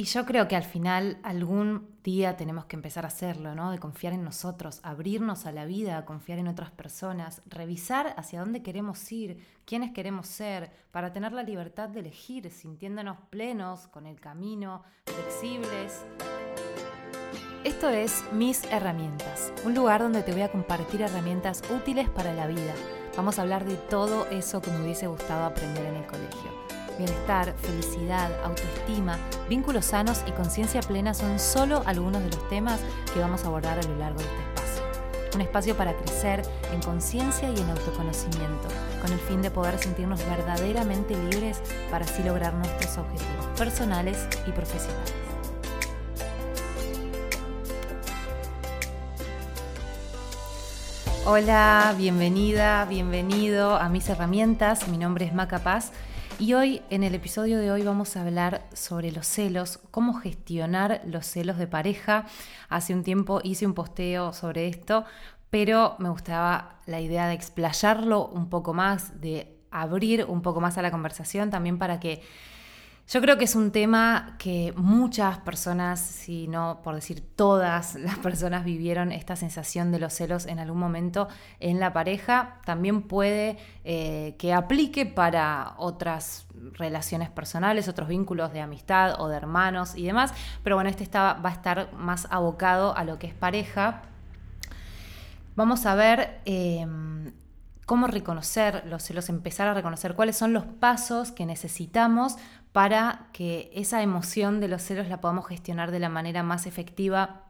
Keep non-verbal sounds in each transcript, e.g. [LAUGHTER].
Y yo creo que al final algún día tenemos que empezar a hacerlo, ¿no? De confiar en nosotros, abrirnos a la vida, confiar en otras personas, revisar hacia dónde queremos ir, quiénes queremos ser, para tener la libertad de elegir, sintiéndonos plenos con el camino, flexibles. Esto es Mis Herramientas, un lugar donde te voy a compartir herramientas útiles para la vida. Vamos a hablar de todo eso que me hubiese gustado aprender en el colegio. Bienestar, felicidad, autoestima, vínculos sanos y conciencia plena son solo algunos de los temas que vamos a abordar a lo largo de este espacio. Un espacio para crecer en conciencia y en autoconocimiento, con el fin de poder sentirnos verdaderamente libres para así lograr nuestros objetivos personales y profesionales. Hola, bienvenida, bienvenido a mis herramientas. Mi nombre es Maca Paz y hoy, en el episodio de hoy, vamos a hablar sobre los celos, cómo gestionar los celos de pareja. Hace un tiempo hice un posteo sobre esto, pero me gustaba la idea de explayarlo un poco más, de abrir un poco más a la conversación también para que yo creo que es un tema que muchas personas, si no por decir todas [LAUGHS] las personas, vivieron esta sensación de los celos en algún momento en la pareja. También puede eh, que aplique para otras relaciones personales, otros vínculos de amistad o de hermanos y demás. Pero bueno, este va a estar más abocado a lo que es pareja. Vamos a ver em, cómo reconocer los celos, empezar a reconocer cuáles son los pasos que necesitamos para que esa emoción de los celos la podamos gestionar de la manera más efectiva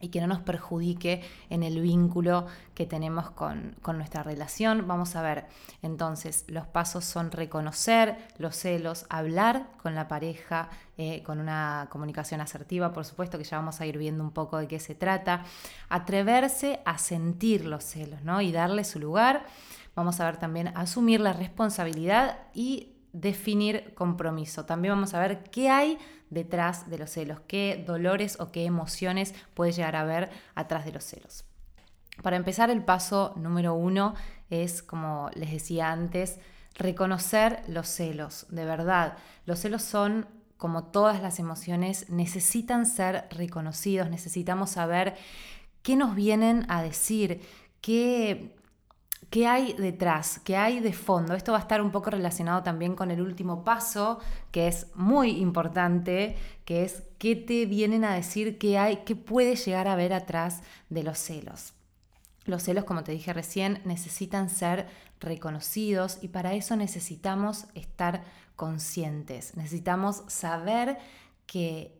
y que no nos perjudique en el vínculo que tenemos con, nuestra relación. Vamos a ver, entonces, los pasos son reconocer los celos, hablar con la pareja, eh, con una comunicación asertiva, por supuesto, que ya vamos a ir viendo un poco de qué se trata, atreverse a sentir los celos ¿no? y darle su lugar. Vamos a ver también asumir la responsabilidad y definir compromiso. También vamos a ver qué hay detrás de los celos, qué dolores o qué emociones puede llegar a haber atrás de los celos. Para empezar, el paso número uno es, como les decía antes, reconocer los celos. De verdad, los celos son, como todas las emociones, necesitan ser reconocidos, necesitamos saber qué nos vienen a decir, qué ¿Qué hay detrás? ¿Qué hay de fondo? Esto va a estar un poco relacionado también con el último paso, que es muy importante, que es qué te vienen a decir qué hay, qué puede llegar a ver atrás de los celos. Los celos, como te dije recién, necesitan ser reconocidos y para eso necesitamos estar conscientes, necesitamos saber que,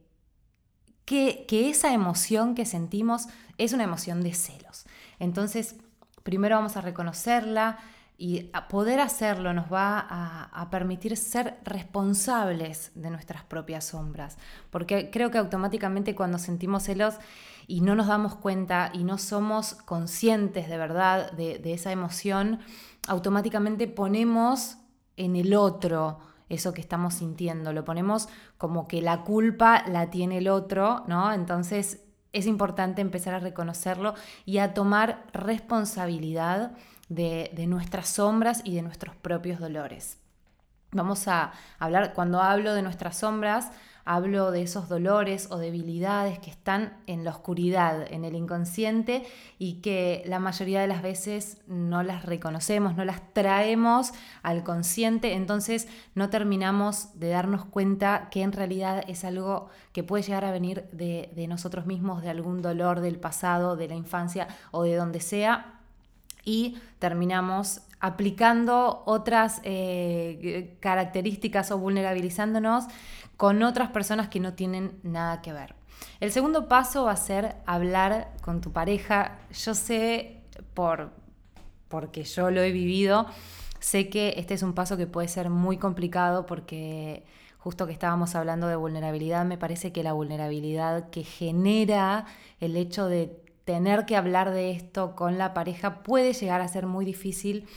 que, que esa emoción que sentimos es una emoción de celos. Entonces, primero vamos a reconocerla y poder hacerlo nos va a, permitir ser responsables de nuestras propias sombras. Porque creo que automáticamente cuando sentimos celos y no nos damos cuenta y no somos conscientes de verdad de, de esa emoción, automáticamente ponemos en el otro eso que estamos sintiendo, lo ponemos como que la culpa la tiene el otro, ¿no? Entonces es importante empezar a reconocerlo y a tomar responsabilidad de, nuestras sombras y de nuestros propios dolores. Vamos a hablar, cuando hablo de nuestras sombras, Hablo de esos dolores o debilidades que están en la oscuridad, en el inconsciente y que la mayoría de las veces no las reconocemos, no las traemos al consciente, entonces no terminamos de darnos cuenta que en realidad es algo que puede llegar a venir de, nosotros mismos, de algún dolor del pasado, de la infancia o de donde sea y terminamos aplicando otras eh, características o vulnerabilizándonos con otras personas que no tienen nada que ver. El segundo paso va a ser hablar con tu pareja. Yo sé, por, porque yo lo he vivido, sé que este es un paso que puede ser muy complicado porque justo que estábamos hablando de vulnerabilidad, me parece que la vulnerabilidad que genera el hecho de tener que hablar de esto con la pareja puede llegar a ser muy difícil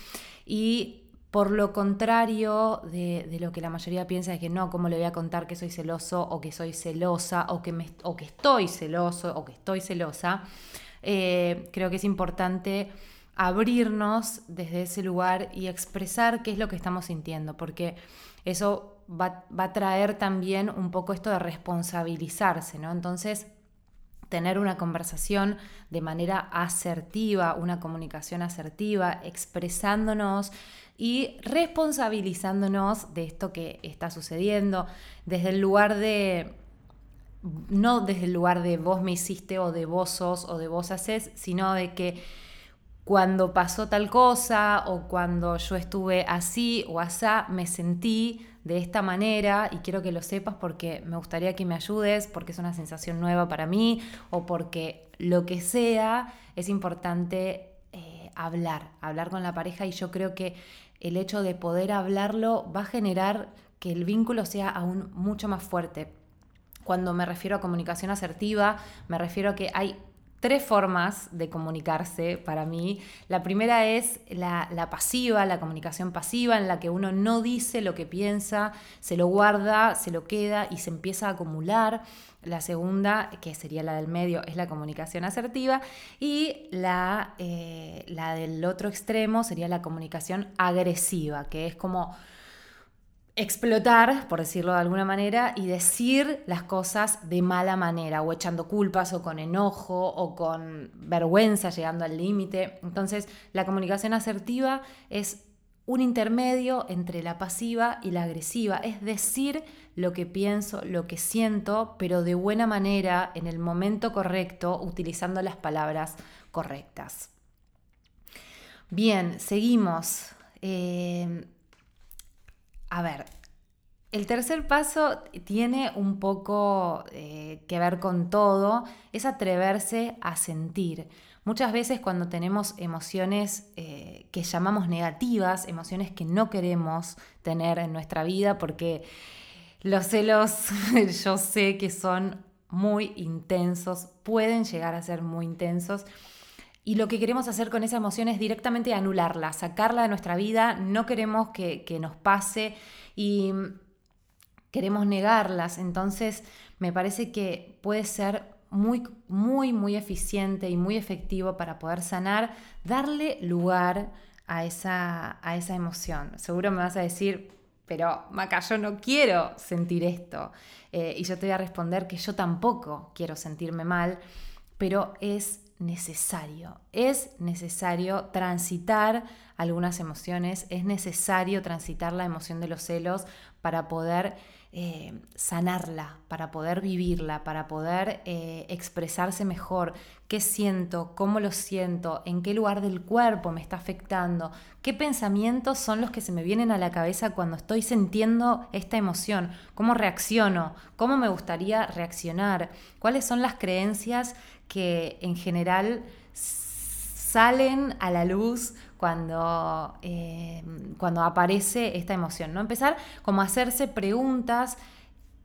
y por lo contrario de, lo que la mayoría piensa es que no, ¿cómo le voy a contar que soy celoso o que soy celosa o que, me, o que estoy celoso o que estoy celosa? Eh, creo que es importante abrirnos desde ese lugar y expresar qué es lo que estamos sintiendo, porque eso va, va, a traer también un poco esto de responsabilizarse, ¿no? Entonces, tener una conversación de manera asertiva, una comunicación asertiva, expresándonos y responsabilizándonos de esto que está sucediendo, desde el lugar de, no desde el lugar de vos me hiciste o de vos sos o de vos haces, sino de que cuando pasó tal cosa o cuando yo estuve así o asá, me sentí de esta manera y quiero que lo sepas porque me gustaría que me ayudes, porque es una sensación nueva para mí o porque lo que sea, es importante hablar, hablar con la pareja y yo creo que el hecho de poder hablarlo va a generar que el vínculo sea aún mucho más fuerte. Cuando me refiero a comunicación asertiva, me refiero a que hay tres formas de comunicarse para mí. La primera es la, pasiva, la comunicación pasiva, en la que uno no dice lo que piensa, se lo guarda, se lo queda y se empieza a acumular. La segunda, que sería la del medio, es la comunicación asertiva. Y la, eh, la del otro extremo sería la comunicación agresiva, que es como explotar, por decirlo de alguna manera, y decir las cosas de mala manera, o echando culpas, o con enojo, o con vergüenza, llegando al límite. Entonces, la comunicación asertiva es un intermedio entre la pasiva y la agresiva, es decir lo que pienso, lo que siento, pero de buena manera, en el momento correcto, utilizando las palabras correctas. Bien, seguimos. Eh, a ver, el tercer paso tiene un poco eh, que ver con todo, es atreverse a sentir. Muchas veces cuando tenemos emociones eh, que llamamos negativas, emociones que no queremos tener en nuestra vida, porque los celos [LAUGHS] yo sé que son muy intensos, pueden llegar a ser muy intensos. Y lo que queremos hacer con esa emoción es directamente anularla, sacarla de nuestra vida, no queremos que, que nos pase y queremos negarlas. Entonces me parece que puede ser muy, muy, muy eficiente y muy efectivo para poder sanar, darle lugar a esa, a esa emoción. Seguro me vas a decir, pero Maca, yo no quiero sentir esto. Eh, y yo te voy a responder que yo tampoco quiero sentirme mal, pero es necesario. Es necesario transitar algunas emociones, es necesario transitar la emoción de los celos para poder eh, sanarla, para poder vivirla, para poder eh, expresarse mejor, qué siento, cómo lo siento, en qué lugar del cuerpo me está afectando, qué pensamientos son los que se me vienen a la cabeza cuando estoy sintiendo esta emoción, cómo reacciono, cómo me gustaría reaccionar, cuáles son las creencias que en general salen a la luz cuando, eh, cuando aparece esta emoción. ¿no? Empezar como a hacerse preguntas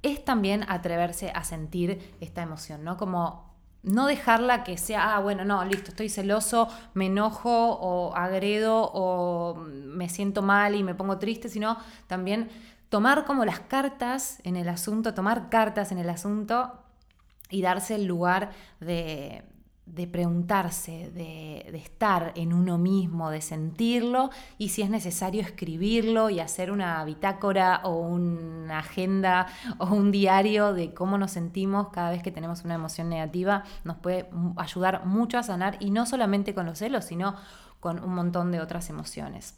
es también atreverse a sentir esta emoción, ¿no? Como no dejarla que sea, ah, bueno, no, listo, estoy celoso, me enojo o agredo o me siento mal y me pongo triste, sino también tomar como las cartas en el asunto, tomar cartas en el asunto y darse el lugar de, de preguntarse, de, estar en uno mismo, de sentirlo y si es necesario escribirlo y hacer una bitácora o una agenda o un diario de cómo nos sentimos cada vez que tenemos una emoción negativa, nos puede ayudar mucho a sanar y no solamente con los celos, sino con un montón de otras emociones.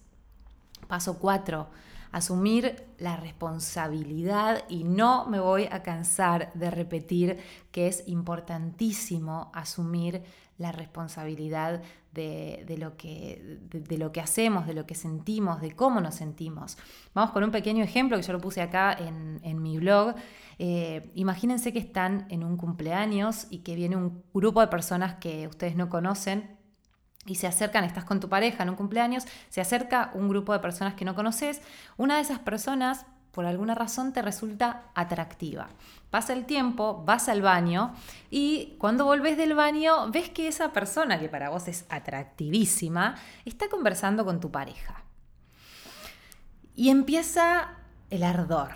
Paso 4 asumir la responsabilidad y no me voy a cansar de repetir que es importantísimo asumir la responsabilidad de, lo, que, de, lo, que, hacemos, de lo que sentimos, de cómo nos sentimos. Vamos con un pequeño ejemplo que yo lo puse acá en, mi blog. Eh, imagínense que están en un cumpleaños y que viene un grupo de personas que ustedes no conocen y se acercan, estás con tu pareja en un cumpleaños, se acerca un grupo de personas que no conoces, una de esas personas por alguna razón te resulta atractiva. Pasa el tiempo, vas al baño y cuando volvés del baño ves que esa persona que para vos es atractivísima está conversando con tu pareja. Y empieza el ardor,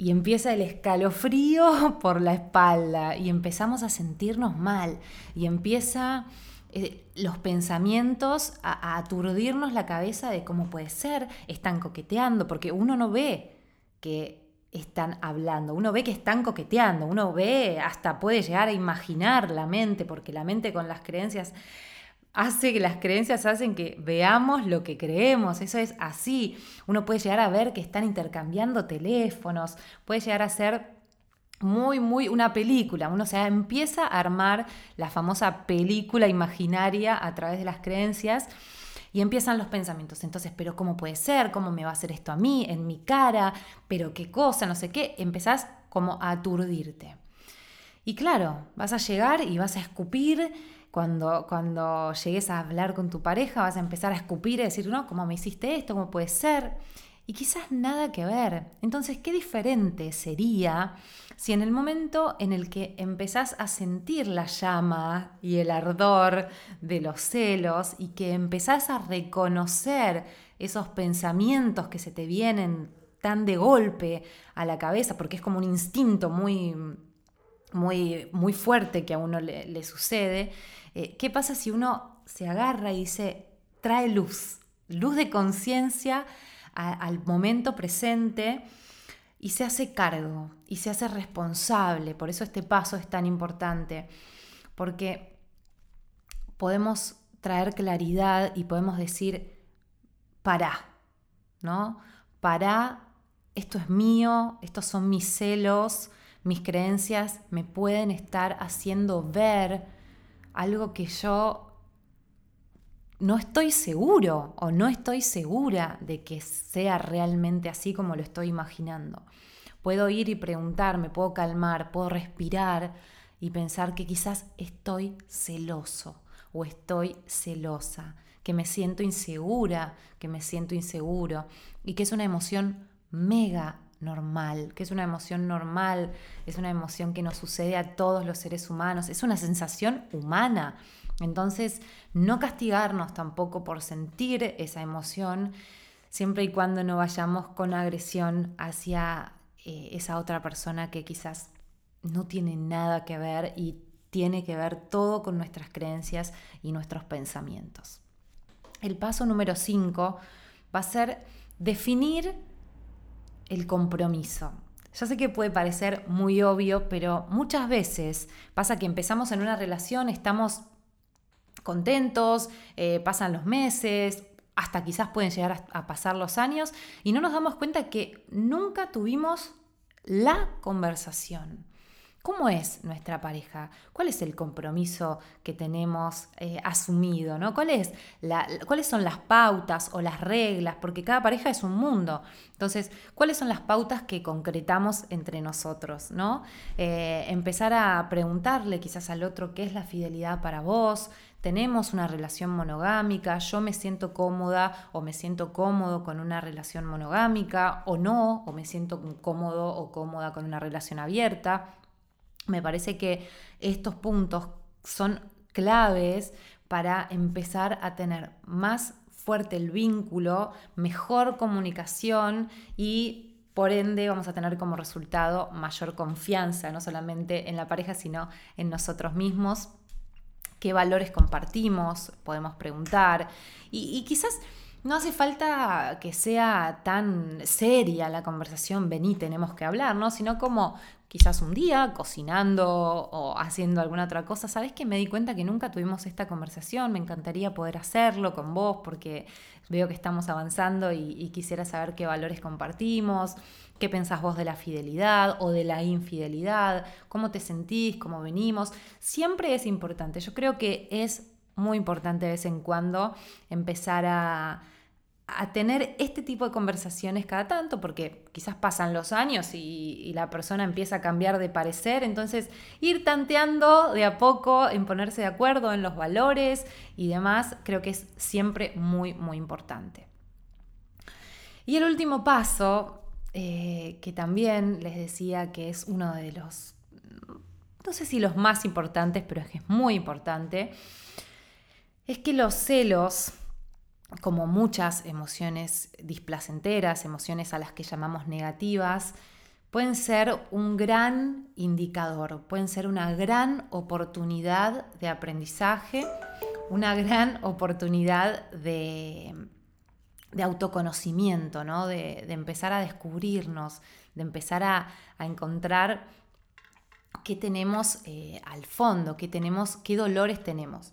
y empieza el escalofrío [LAUGHS] por la espalda y empezamos a sentirnos mal y empieza eh, los pensamientos a, aturdirnos la cabeza de cómo puede ser, están coqueteando, porque uno no ve que están hablando, uno ve que están coqueteando, uno ve, hasta puede llegar a imaginar la mente, porque la mente con las creencias hace que las creencias hacen que veamos lo que creemos, eso es así. Uno puede llegar a ver que están intercambiando teléfonos, puede llegar a ser muy, muy una película. Uno se empieza a armar la famosa película imaginaria a través de las creencias y empiezan los pensamientos. Entonces, pero ¿cómo puede ser? ¿Cómo me va a hacer esto a mí? ¿En mi cara? ¿Pero qué cosa? No sé qué. Empezás como a aturdirte. Y claro, vas a llegar y vas a escupir. Cuando, cuando llegues a hablar con tu pareja, vas a empezar a escupir y decir, no, ¿cómo me hiciste esto? ¿Cómo puede ser? Y quizás nada que ver. Entonces, ¿qué diferente sería si en el momento en el que empezás a sentir la llama y el ardor de los celos y que empezás a reconocer esos pensamientos que se te vienen tan de golpe a la cabeza, porque es como un instinto muy, muy, muy fuerte que a uno le, sucede, eh, ¿qué pasa si uno se agarra y dice, trae luz, luz de conciencia al momento presente? y se hace cargo y se hace responsable. Por eso este paso es tan importante, porque podemos traer claridad y podemos decir, para, ¿no? Para, esto es mío, estos son mis celos, mis creencias me pueden estar haciendo ver algo que yo no estoy seguro o no estoy segura de que sea realmente así como lo estoy imaginando. Puedo ir y preguntarme, puedo calmar, puedo respirar y pensar que quizás estoy celoso o estoy celosa, que me siento insegura, que me siento inseguro y que es una emoción mega normal, que es una emoción normal, es una emoción que nos sucede a todos los seres humanos, es una sensación humana entonces, no castigarnos tampoco por sentir esa emoción, siempre y cuando no vayamos con agresión hacia eh, esa otra persona que quizás no tiene nada que ver y tiene que ver todo con nuestras creencias y nuestros pensamientos. El paso número 5 va a ser definir el compromiso. Ya sé que puede parecer muy obvio, pero muchas veces pasa que empezamos en una relación, estamos contentos, eh, pasan los meses, hasta quizás pueden llegar a, pasar los años y no nos damos cuenta que nunca tuvimos la conversación. ¿Cómo es nuestra pareja? ¿Cuál es el compromiso que tenemos eh, asumido? ¿no? ¿Cuál es ¿Cuáles son las pautas o las reglas? Porque cada pareja es un mundo. Entonces, ¿cuáles son las pautas que concretamos entre nosotros? ¿no? Eh, empezar a preguntarle quizás al otro qué es la fidelidad para vos, tenemos una relación monogámica, yo me siento cómoda o me siento cómodo con una relación monogámica o no, o me siento cómodo o cómoda con una relación abierta. Me parece que estos puntos son claves para empezar a tener más fuerte el vínculo, mejor comunicación y por ende vamos a tener como resultado mayor confianza, no solamente en la pareja, sino en nosotros mismos qué valores compartimos, podemos preguntar. Y, quizás no hace falta que sea tan seria la conversación, vení, tenemos que hablar, ¿no? Sino como quizás un día cocinando o haciendo alguna otra cosa, ¿sabes que me di cuenta que nunca tuvimos esta conversación? Me encantaría poder hacerlo con vos porque veo que estamos avanzando y quisiera saber qué valores compartimos. ¿Qué pensás vos de la fidelidad o de la infidelidad? ¿Cómo te sentís? ¿Cómo venimos? Siempre es importante. Yo creo que es muy importante de vez en cuando empezar a, tener este tipo de conversaciones cada tanto, porque quizás pasan los años y, la persona empieza a cambiar de parecer, entonces ir tanteando de a poco en ponerse de acuerdo en los valores y demás, creo que es siempre muy, muy importante. Y el último paso eh, que también les decía que es uno de los, no sé si los más importantes, pero es que es muy importante, es que los celos, como muchas emociones displacenteras, emociones a las que llamamos negativas, pueden ser un gran indicador, pueden ser una gran oportunidad de aprendizaje, una gran oportunidad de de autoconocimiento, ¿no? de, empezar a descubrirnos, de empezar a, encontrar qué tenemos eh, al fondo, qué tenemos, qué dolores tenemos.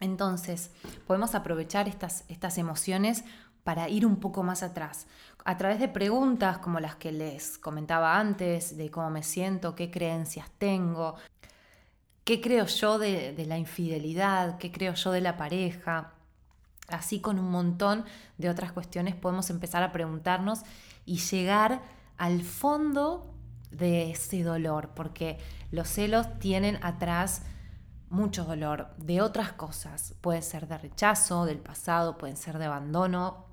Entonces, podemos aprovechar estas, estas emociones para ir un poco más atrás, a través de preguntas como las que les comentaba antes, de cómo me siento, qué creencias tengo, qué creo yo de, de la infidelidad, qué creo yo de la pareja, Así con un montón de otras cuestiones podemos empezar a preguntarnos y llegar al fondo de ese dolor, porque los celos tienen atrás mucho dolor de otras cosas. Pueden ser de rechazo, del pasado, pueden ser de abandono,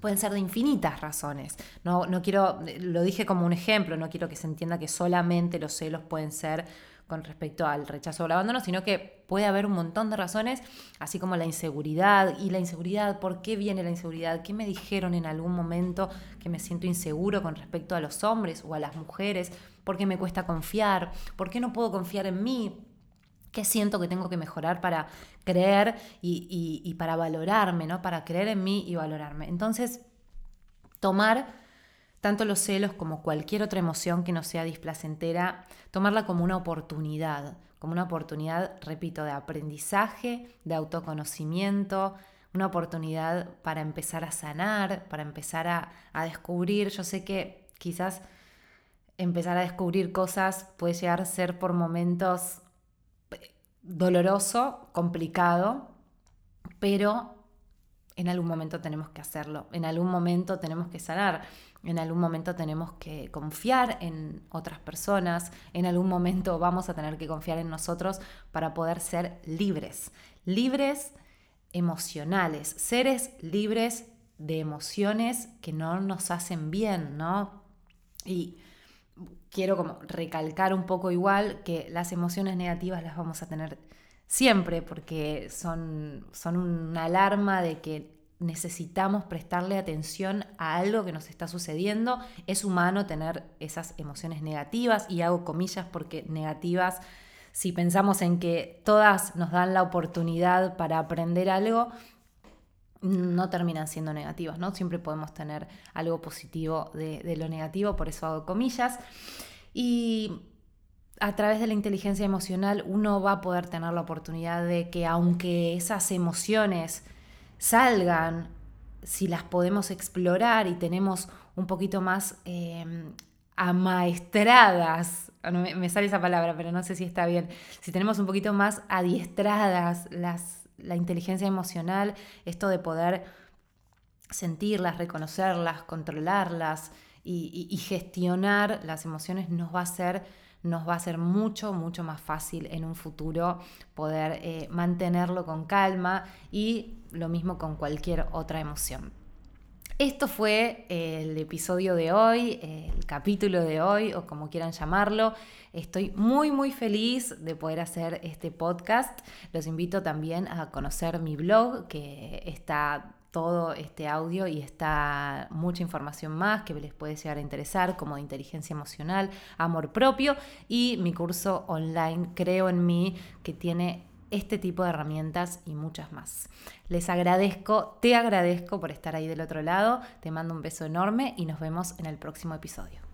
pueden ser de infinitas razones. No, no quiero, lo dije como un ejemplo, no quiero que se entienda que solamente los celos pueden ser con respecto al rechazo o el abandono, sino que puede haber un montón de razones, así como la inseguridad. Y la inseguridad, ¿por qué viene la inseguridad? ¿Qué me dijeron en algún momento que me siento inseguro con respecto a los hombres o a las mujeres? ¿Por qué me cuesta confiar? ¿Por qué no puedo confiar en mí? ¿Qué siento que tengo que mejorar para creer y, y para valorarme, ¿no? Para creer en mí y valorarme. Entonces, tomar tanto los celos como cualquier otra emoción que no sea displacentera, tomarla como una oportunidad, como una oportunidad, repito, de aprendizaje, de autoconocimiento, una oportunidad para empezar a sanar, para empezar a, descubrir. Yo sé que quizás empezar a descubrir cosas puede llegar a ser por momentos doloroso, complicado, pero en algún momento tenemos que hacerlo, en algún momento tenemos que sanar. En algún momento tenemos que confiar en otras personas, en algún momento vamos a tener que confiar en nosotros para poder ser libres, libres emocionales, seres libres de emociones que no nos hacen bien, ¿no? Y quiero como recalcar un poco igual que las emociones negativas las vamos a tener siempre porque son, son una alarma de que necesitamos prestarle atención a algo que nos está sucediendo. Es humano tener esas emociones negativas y hago comillas porque negativas, si pensamos en que todas nos dan la oportunidad para aprender algo, no terminan siendo negativas, ¿no? Siempre podemos tener algo positivo de, lo negativo, por eso hago comillas. Y a través de la inteligencia emocional uno va a poder tener la oportunidad de que aunque esas emociones salgan, si las podemos explorar y tenemos un poquito más em, amaestradas, me, sale esa palabra, pero no sé si está bien, si tenemos un poquito más adiestradas las, la inteligencia emocional, esto de poder sentirlas, reconocerlas, controlarlas y, gestionar las emociones nos va a ser nos va a ser mucho, mucho más fácil en un futuro poder eh, mantenerlo con calma y lo mismo con cualquier otra emoción. Esto fue el episodio de hoy, el capítulo de hoy o como quieran llamarlo. Estoy muy muy feliz de poder hacer este podcast. Los invito también a conocer mi blog que está todo este audio y está mucha información más que les puede llegar a interesar, como inteligencia emocional, amor propio y mi curso online Creo en mí, que tiene este tipo de herramientas y muchas más. Les agradezco, te agradezco por estar ahí del otro lado, te mando un beso enorme y nos vemos en el próximo episodio.